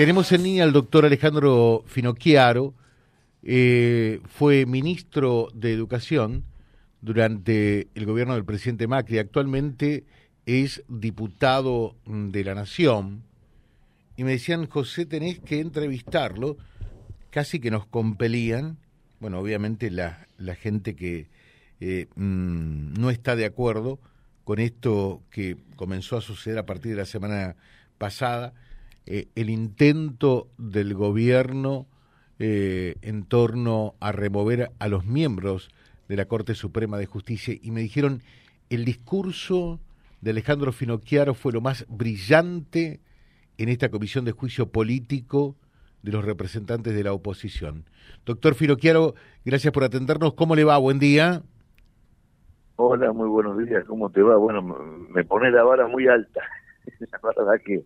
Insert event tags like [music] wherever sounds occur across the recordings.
Tenemos en línea al doctor Alejandro Finocchiaro, eh, fue ministro de Educación durante el gobierno del presidente Macri, actualmente es diputado de la Nación, y me decían, José, tenés que entrevistarlo, casi que nos compelían, bueno, obviamente la, gente que eh, mm, no está de acuerdo con esto que comenzó a suceder a partir de la semana pasada, eh, el intento del gobierno eh, en torno a remover a los miembros de la Corte Suprema de Justicia y me dijeron el discurso de Alejandro Finocchiaro fue lo más brillante en esta comisión de juicio político de los representantes de la oposición. Doctor Finocchiaro, gracias por atendernos. ¿Cómo le va? Buen día. Hola, muy buenos días. ¿Cómo te va? Bueno, me pone la vara muy alta. [laughs] La verdad que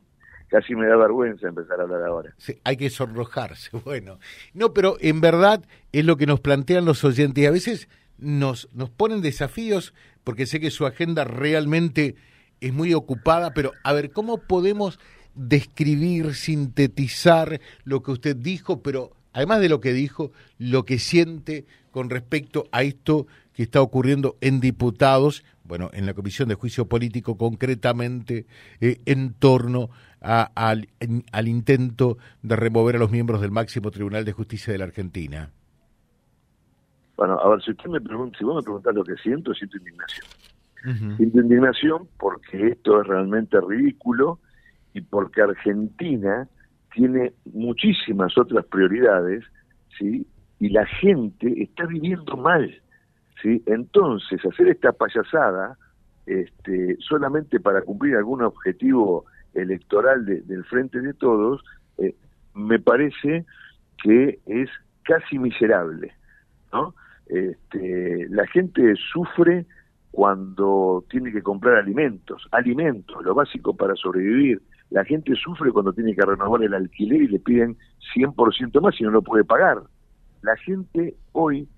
casi me da vergüenza empezar a hablar ahora. Sí, hay que sonrojarse, [laughs] bueno. No, pero en verdad es lo que nos plantean los oyentes y a veces nos, nos ponen desafíos porque sé que su agenda realmente es muy ocupada, pero a ver, ¿cómo podemos describir, sintetizar lo que usted dijo, pero además de lo que dijo, lo que siente con respecto a esto que está ocurriendo en diputados, bueno, en la Comisión de Juicio Político concretamente, eh, en torno al, al intento de remover a los miembros del máximo Tribunal de Justicia de la Argentina? Bueno, a ver, si usted me pregunta, si vos me preguntás lo que siento, siento indignación. Siento indignación porque esto es realmente ridículo y porque Argentina tiene muchísimas otras prioridades, ¿sí? Y la gente está viviendo mal, ¿sí? Entonces, hacer esta payasada este, solamente para cumplir algún objetivo electoral del Frente de Todos, eh, me parece que es casi miserable, ¿no? Este, la gente sufre cuando tiene que comprar alimentos, alimentos, lo básico para sobrevivir. La gente sufre cuando tiene que renovar el alquiler y le piden 100% más y no lo puede pagar. La gente hoy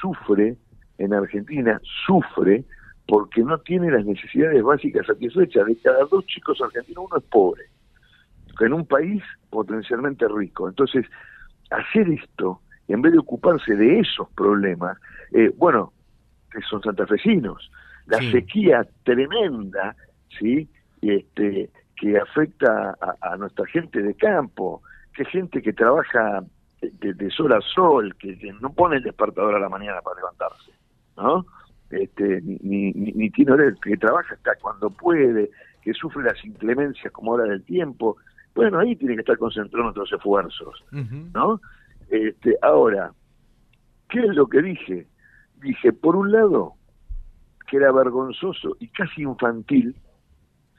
sufre, en Argentina, sufre porque no tiene las necesidades básicas satisfechas. De cada dos chicos argentinos, uno es pobre, en un país potencialmente rico. Entonces, hacer esto, en vez de ocuparse de esos problemas, eh, bueno, que son santafesinos, la sequía tremenda, ¿sí? Este, que afecta a, nuestra gente de campo, que gente que trabaja de, sol a sol, que, que, no pone el despertador a la mañana para levantarse, ¿no? este, ni, ni, ni Tino que trabaja hasta cuando puede, que sufre las inclemencias como ahora del tiempo, bueno, ahí tiene que estar concentrado nuestros esfuerzos, ¿no? Este, ahora, ¿qué es lo que dije? Dije, por un lado, que era vergonzoso y casi infantil,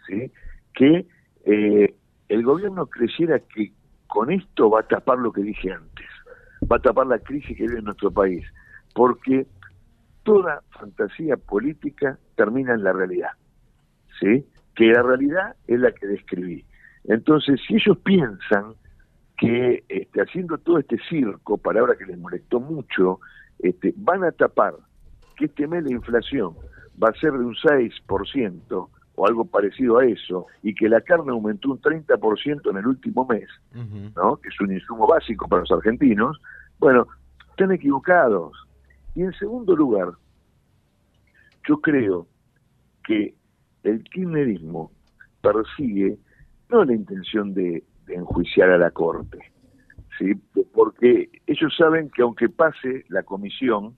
¿sí? Que eh, el gobierno creyera que con esto va a tapar lo que dije antes, va a tapar la crisis que vive en nuestro país, porque toda fantasía política termina en la realidad, ¿sí? Que la realidad es la que describí. Entonces, si ellos piensan que este, haciendo todo este circo, palabra que les molestó mucho, este, van a tapar que este mes la inflación va a ser de un 6% o algo parecido a eso, y que la carne aumentó un 30% en el último mes, ¿no? que es un insumo básico para los argentinos, bueno, están equivocados. Y en segundo lugar, yo creo que el kirchnerismo persigue no la intención de, enjuiciar a la Corte, ¿sí? porque ellos saben que aunque pase la comisión,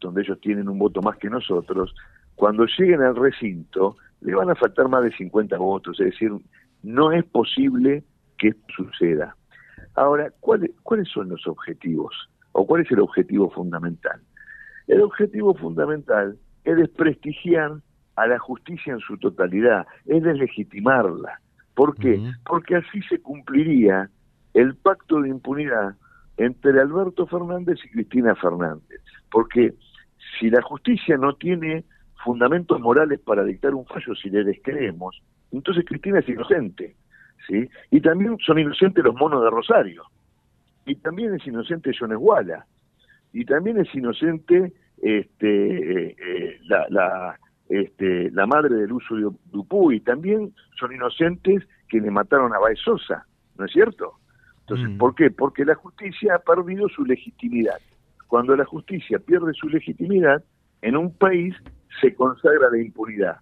donde ellos tienen un voto más que nosotros, cuando lleguen al recinto le van a faltar más de 50 votos, es decir, no es posible que suceda. Ahora, ¿cuáles, ¿cuáles son los objetivos? ¿O cuál es el objetivo fundamental? El objetivo fundamental es desprestigiar a la justicia en su totalidad, es deslegitimarla. ¿Por qué? Porque así se cumpliría el pacto de impunidad entre Alberto Fernández y Cristina Fernández. Porque si la justicia no tiene fundamentos morales para dictar un fallo, si le descreemos, entonces Cristina es inocente. ¿sí? Y también son inocentes los monos de Rosario. Y también es inocente John Esguala y también es inocente este, eh, la, la, este, la madre del uso de y también son inocentes quienes mataron a Baez Sosa, ¿no es cierto? Entonces, mm. ¿por qué? Porque la justicia ha perdido su legitimidad. Cuando la justicia pierde su legitimidad, en un país se consagra la impunidad.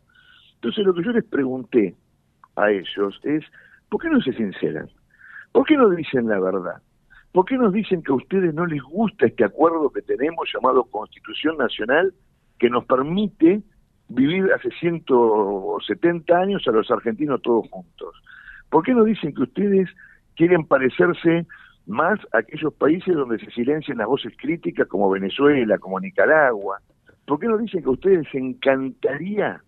Entonces, lo que yo les pregunté a ellos es, ¿por qué no se sinceran? ¿Por qué no dicen la verdad? ¿Por qué nos dicen que a ustedes no les gusta este acuerdo que tenemos llamado Constitución Nacional que nos permite vivir hace 170 años a los argentinos todos juntos? ¿Por qué no dicen que ustedes quieren parecerse más a aquellos países donde se silencian las voces críticas como Venezuela, como Nicaragua? ¿Por qué no dicen que a ustedes les encantaría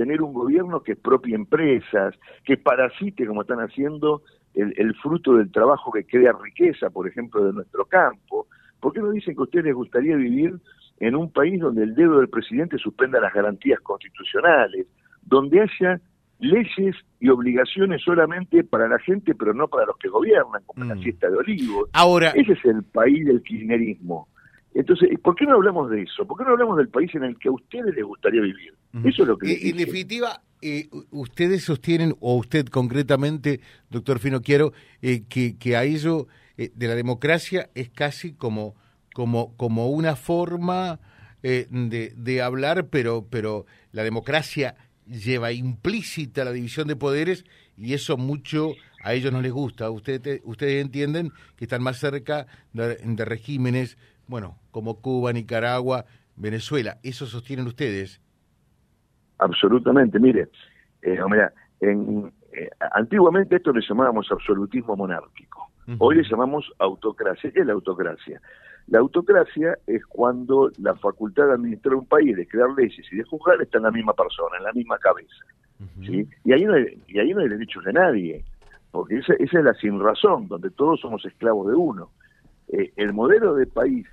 tener un gobierno que expropie empresas, que parasite, como están haciendo, el, fruto del trabajo que crea riqueza, por ejemplo, de nuestro campo? ¿Por qué no dicen que a ustedes les gustaría vivir en un país donde el dedo del presidente suspenda las garantías constitucionales, donde haya leyes y obligaciones solamente para la gente, pero no para los que gobiernan, como la mm. fiesta de olivos. Ahora, ese es el país del kirchnerismo. Entonces, ¿por qué no hablamos de eso? ¿Por qué no hablamos del país en el que a ustedes les gustaría vivir? Eso es lo que... en definitiva, eh, ustedes sostienen, o usted concretamente, doctor Fino, quiero, eh, que, que a ello eh, de la democracia es casi como, como, como una forma de, de hablar, pero, pero la democracia lleva implícita la división de poderes y eso mucho a ellos no les gusta. Ustedes, ustedes entienden que están más cerca de, de regímenes, bueno, como Cuba, Nicaragua, Venezuela. ¿Eso sostienen ustedes? Absolutamente, mire, eh, mira, en, eh, antiguamente esto le llamábamos absolutismo monárquico, hoy le llamamos autocracia. ¿Qué es la autocracia? La autocracia es cuando la facultad de administrar un país, de crear leyes y de juzgar está en la misma persona, en la misma cabeza. ¿sí? Y, ahí no hay, y ahí no hay derechos de nadie, porque esa, esa es la sin razón, donde todos somos esclavos de uno. Eh, el modelo de país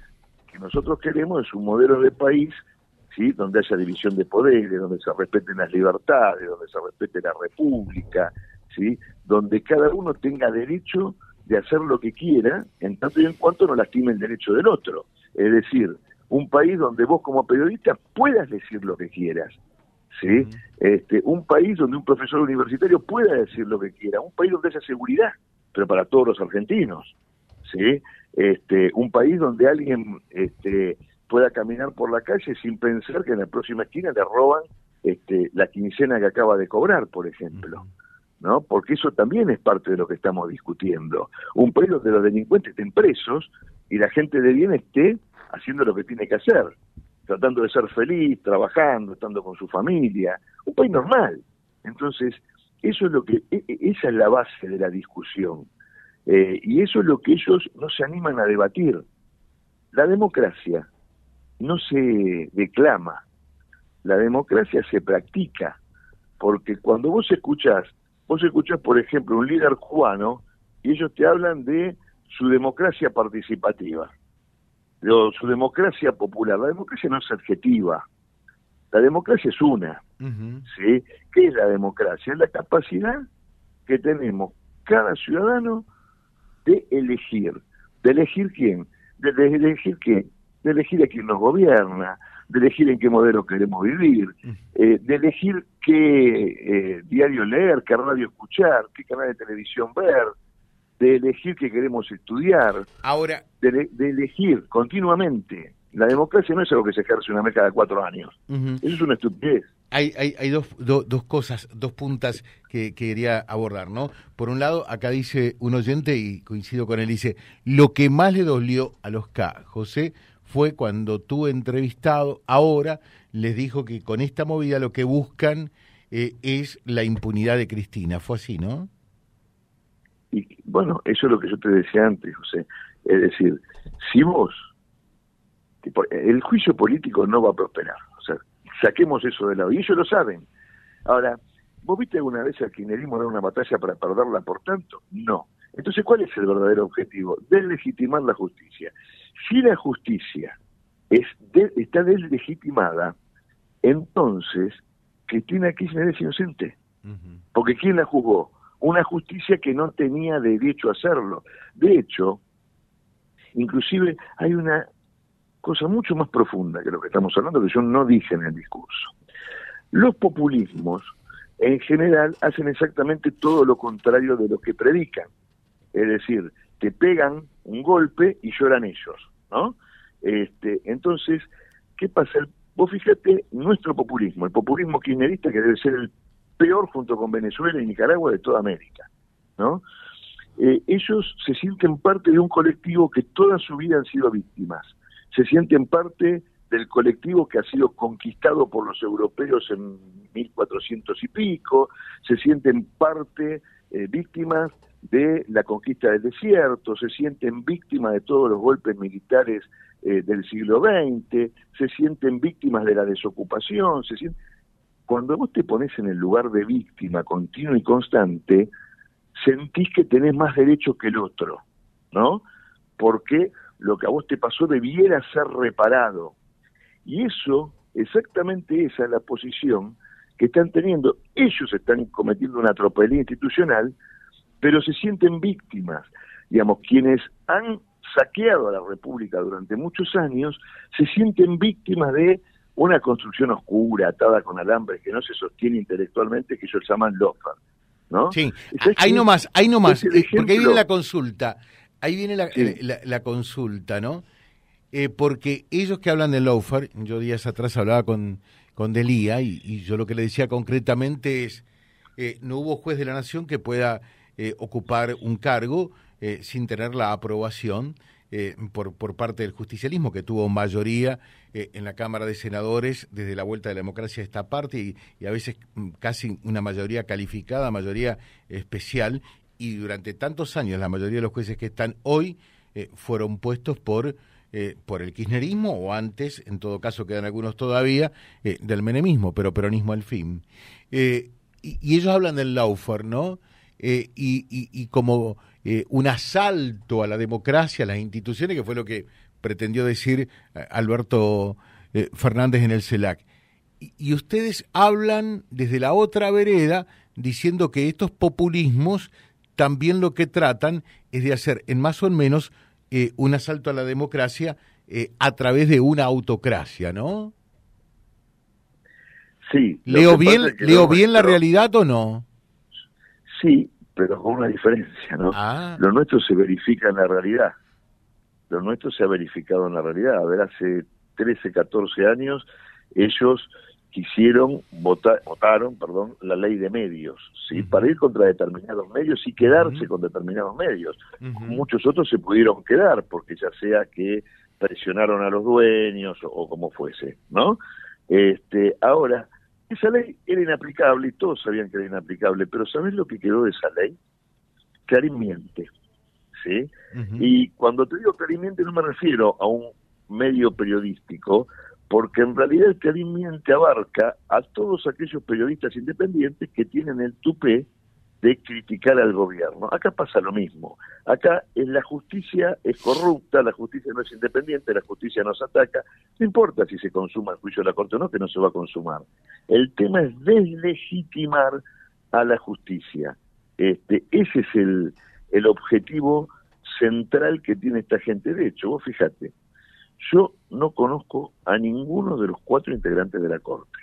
que nosotros queremos es un modelo de país donde haya división de poderes, donde se respeten las libertades, donde se respete la república, ¿sí? donde cada uno tenga derecho de hacer lo que quiera, en tanto y en cuanto no lastime el derecho del otro. Es decir, un país donde vos como periodista puedas decir lo que quieras. ¿sí? este, un país donde un profesor universitario pueda decir lo que quiera, un país donde haya seguridad, pero para todos los argentinos. ¿sí? Este, un país donde alguien este, pueda caminar por la calle sin pensar que en la próxima esquina le roban este, la quincena que acaba de cobrar, por ejemplo. ¿no? Porque eso también es parte de lo que estamos discutiendo. Un país donde los delincuentes estén presos y la gente de bien esté haciendo lo que tiene que hacer, tratando de ser feliz, trabajando, estando con su familia, un país normal. Entonces, eso es lo que, e, e, esa es la base de la discusión. Eh, y eso es lo que ellos no se animan a debatir. La democracia no se declama, la democracia se practica, porque cuando vos escuchás, vos escuchás, por ejemplo, un líder cubano y ellos te hablan de su democracia participativa, de su democracia popular. La democracia no es adjetiva, la democracia es una. ¿sí? ¿Qué es la democracia? Es la capacidad que tenemos cada ciudadano de elegir. ¿De elegir quién? De, de elegir quién? de elegir a quién nos gobierna, de elegir en qué modelo queremos vivir, eh, de elegir qué eh, diario leer, qué radio escuchar, qué canal de televisión ver, de elegir qué queremos estudiar, ahora de, elegir continuamente. La democracia no es algo que se ejerce una vez cada cuatro años. Eso es una estupidez. Hay, hay, hay dos, dos cosas, dos puntas que, quería abordar, ¿no? Por un lado, acá dice un oyente, y coincido con él, dice, lo que más le dolió a los K, José, fue cuando tú entrevistado ahora les dijo que con esta movida lo que buscan eh, es la impunidad de Cristina. Fue así, ¿no? Y bueno, eso es lo que yo te decía antes, José. Es decir, si vos, el juicio político no va a prosperar. Saquemos eso de lado. Y ellos lo saben. Ahora, ¿vos viste alguna vez al kirchnerismo dar una batalla para perderla por tanto? No. Entonces, ¿cuál es el verdadero objetivo? Deslegitimar la justicia. Si la justicia es está deslegitimada, entonces Cristina Kirchner es inocente. Porque ¿quién la juzgó? Una justicia que no tenía derecho a hacerlo. De hecho, inclusive hay una cosa mucho más profunda que lo que estamos hablando que yo no dije en el discurso. Los populismos, en general, hacen exactamente todo lo contrario de lo que predican. Es decir, te pegan un golpe y lloran ellos, ¿no? Este, entonces, ¿qué pasa? vos fíjate nuestro populismo, el populismo kirchnerista que debe ser el peor junto con Venezuela y Nicaragua de toda América, ¿no? Eh, ellos se sienten parte de un colectivo que toda su vida han sido víctimas, se sienten parte del colectivo que ha sido conquistado por los europeos en 1400 y pico, se sienten parte, eh, víctimas de la conquista del desierto, se sienten víctimas de todos los golpes militares eh, del siglo XX, se sienten víctimas de la desocupación, se sienten... Cuando vos te pones en el lugar de víctima continuo y constante, sentís que tenés más derecho que el otro, ¿no? Porque lo que a vos te pasó debiera ser reparado. Y eso, exactamente esa es la posición que están teniendo. Ellos están cometiendo una tropelía institucional pero se sienten víctimas. Digamos, quienes han saqueado a la República durante muchos años se sienten víctimas de una construcción oscura, atada con alambres, que no se sostiene intelectualmente, que ellos llaman lofa, ¿no? Sí, ahí nomás, ahí nomás, eh, porque ahí viene la consulta, ahí viene la, eh, la, consulta, ¿no? Eh, porque ellos que hablan de loafer, yo días atrás hablaba con, con Delía y, y yo lo que le decía concretamente es, no hubo juez de la nación que pueda eh, ocupar un cargo eh, sin tener la aprobación eh, por, por parte del justicialismo, que tuvo mayoría en la Cámara de Senadores desde la vuelta de la democracia a esta parte y, a veces mm, casi una mayoría calificada, mayoría especial, y durante tantos años la mayoría de los jueces que están hoy fueron puestos por... por el kirchnerismo o antes, en todo caso quedan algunos todavía, del menemismo, pero peronismo al fin. y, ellos hablan del Laufer, ¿no? Eh, y, como eh, un asalto a la democracia, a las instituciones, que fue lo que pretendió decir eh, Alberto Fernández en el CELAC. Y, ustedes hablan desde la otra vereda diciendo que estos populismos también lo que tratan es de hacer en más o menos un asalto a la democracia a través de una autocracia, ¿no? Sí. ¿Leo bien, ¿leo bien la realidad o no? Sí, pero con una diferencia, ¿no? Ah. Lo nuestro se verifica en la realidad. Lo nuestro se ha verificado en la realidad. A ver, hace 13, 14 años ellos quisieron votar, votaron, perdón, la ley de medios, ¿sí? Para ir contra determinados medios y quedarse con determinados medios. Muchos otros se pudieron quedar porque ya sea que presionaron a los dueños o, o como fuese, ¿no? Este, ahora esa ley era inaplicable y todos sabían que era inaplicable, pero ¿sabes lo que quedó de esa ley? Clarín miente, ¿sí? Y cuando te digo Clarín miente no me refiero a un medio periodístico, porque en realidad el Clarín abarca a todos aquellos periodistas independientes que tienen el tupé de criticar al gobierno. Acá pasa lo mismo. Acá en la justicia es corrupta, la justicia no es independiente, la justicia nos ataca. No importa si se consuma el juicio de la Corte o no, que no se va a consumar. El tema es deslegitimar a la justicia. Este, ese es el, el objetivo central que tiene esta gente. De hecho, vos fíjate, yo no conozco a ninguno de los cuatro integrantes de la Corte.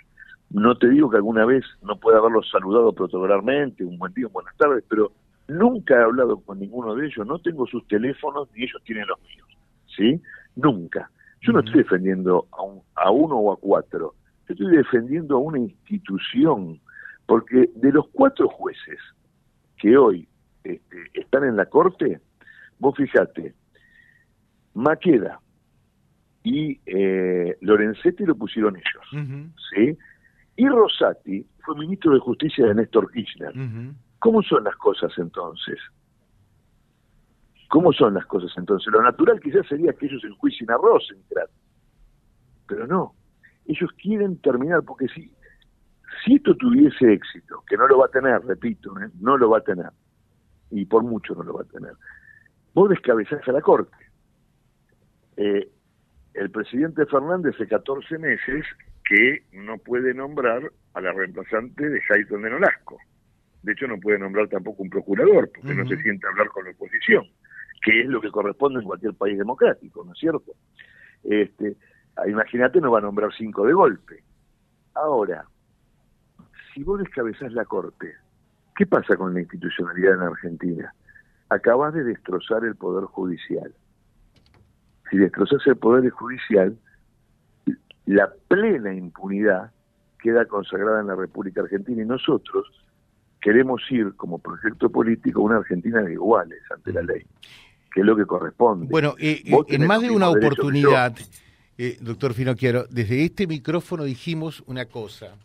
No te digo que alguna vez no pueda haberlos saludado protocolarmente, un buen día, buenas tardes, pero nunca he hablado con ninguno de ellos, no tengo sus teléfonos ni ellos tienen los míos, ¿sí? Nunca. Yo no estoy defendiendo a, a uno o a cuatro, yo estoy defendiendo a una institución, porque de los cuatro jueces que hoy este, están en la corte, vos fijate, Maqueda y eh, Lorenzetti lo pusieron ellos, ¿sí? Y Rosati fue ministro de Justicia de Néstor Kirchner. ¿Cómo son las cosas entonces? ¿Cómo son las cosas entonces? Lo natural quizás sería que ellos enjuicien a Rosenkrantz, pero no. Ellos quieren terminar, porque si, si esto tuviese éxito, que no lo va a tener, repito, ¿eh? no lo va a tener, y por mucho no lo va a tener, vos descabezás a la Corte. Eh, el presidente Fernández hace 14 meses que no puede nombrar a la reemplazante de Jaiton de Nolasco. De hecho, no puede nombrar tampoco un procurador, porque no se siente hablar con la oposición, que es lo que corresponde en cualquier país democrático, ¿no es cierto? Este, ah, imagínate, no va a nombrar cinco de golpe. Ahora, si vos descabezás la Corte, ¿qué pasa con la institucionalidad en Argentina? acabas de destrozar el Poder Judicial. Si destrozas el Poder Judicial, la plena impunidad queda consagrada en la República Argentina y nosotros queremos ir como proyecto político a una Argentina de iguales ante la ley, que es lo que corresponde. Bueno, eh, eh, en más de una oportunidad, eh, doctor Finocchiaro, desde este micrófono dijimos una cosa.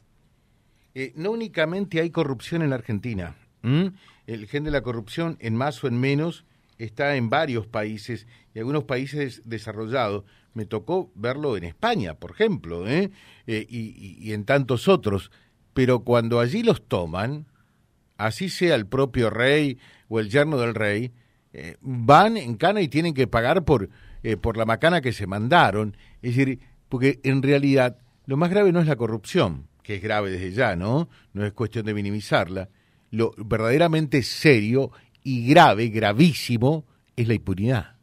no únicamente hay corrupción en la Argentina, el gen de la corrupción, en más o en menos, está en varios países y algunos países desarrollados. Me tocó verlo en España, por ejemplo, ¿eh? Eh, y, en tantos otros. Pero cuando allí los toman, así sea el propio rey o el yerno del rey, eh, van en cana y tienen que pagar por, por la macana que se mandaron. Es decir, porque en realidad lo más grave no es la corrupción, que es grave desde ya, ¿no? No es cuestión de minimizarla. Lo verdaderamente serio y grave, gravísimo, es la impunidad.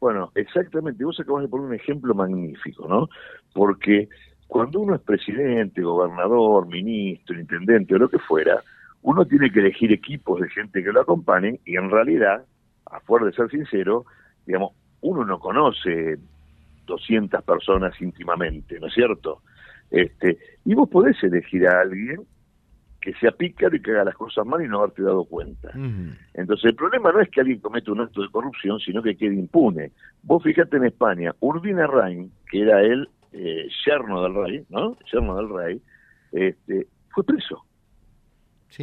Bueno, exactamente. Vos acabas de poner un ejemplo magnífico, ¿no? Porque cuando uno es presidente, gobernador, ministro, intendente o lo que fuera, uno tiene que elegir equipos de gente que lo acompañen y en realidad, a fuerza de ser sincero, digamos, uno no conoce 200 personas íntimamente, ¿no es cierto? Este, y vos podés elegir a alguien que sea pícaro y que haga las cosas mal y no haberte dado cuenta. Entonces el problema no es que alguien cometa un acto de corrupción, sino que quede impune. Vos fíjate en España, Urbina Rain, que era el eh, yerno del rey, ¿no? Yerno del rey, este, fue preso.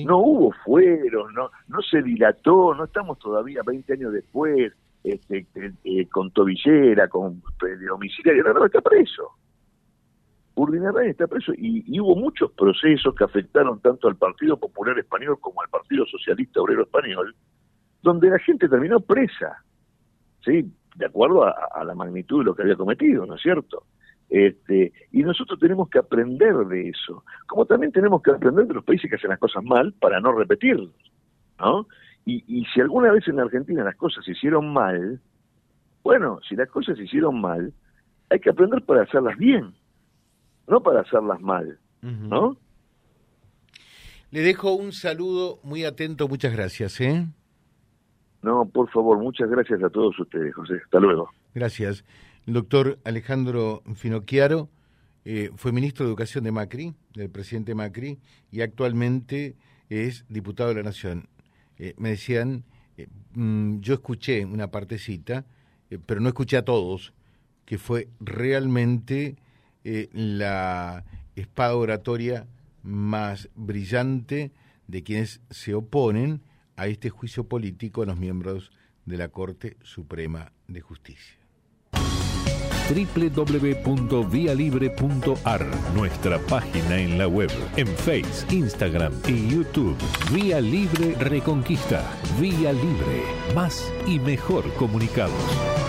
No hubo fuero, no, no se dilató, no estamos todavía 20 años después, este, eh, eh, con tobillera, con domiciliario, no, no, está preso. Urdinarray está preso y, hubo muchos procesos que afectaron tanto al Partido Popular Español como al Partido Socialista Obrero Español, donde la gente terminó presa, ¿sí? De acuerdo a, la magnitud de lo que había cometido, ¿no es cierto? Este, y nosotros tenemos que aprender de eso, como también tenemos que aprender de los países que hacen las cosas mal para no repetirlos, ¿no? Y, y si alguna vez en la Argentina las cosas se hicieron mal, bueno, si las cosas se hicieron mal, hay que aprender para hacerlas bien no para hacerlas mal, ¿no? Le dejo un saludo muy atento, muchas gracias, ¿eh? No, por favor, muchas gracias a todos ustedes, José. Hasta luego. Gracias. El doctor Alejandro Finocchiaro eh, fue ministro de Educación de Macri, del presidente Macri, y actualmente es diputado de la Nación. Eh, me decían, eh, mm, yo escuché una partecita, pero no escuché a todos, que fue realmente eh, la espada oratoria más brillante de quienes se oponen a este juicio político a los miembros de la Corte Suprema de Justicia www.vialibre.ar, nuestra página en la web, en Facebook, Instagram y YouTube. Vía Libre Reconquista. Vía Libre. Más y mejor comunicados.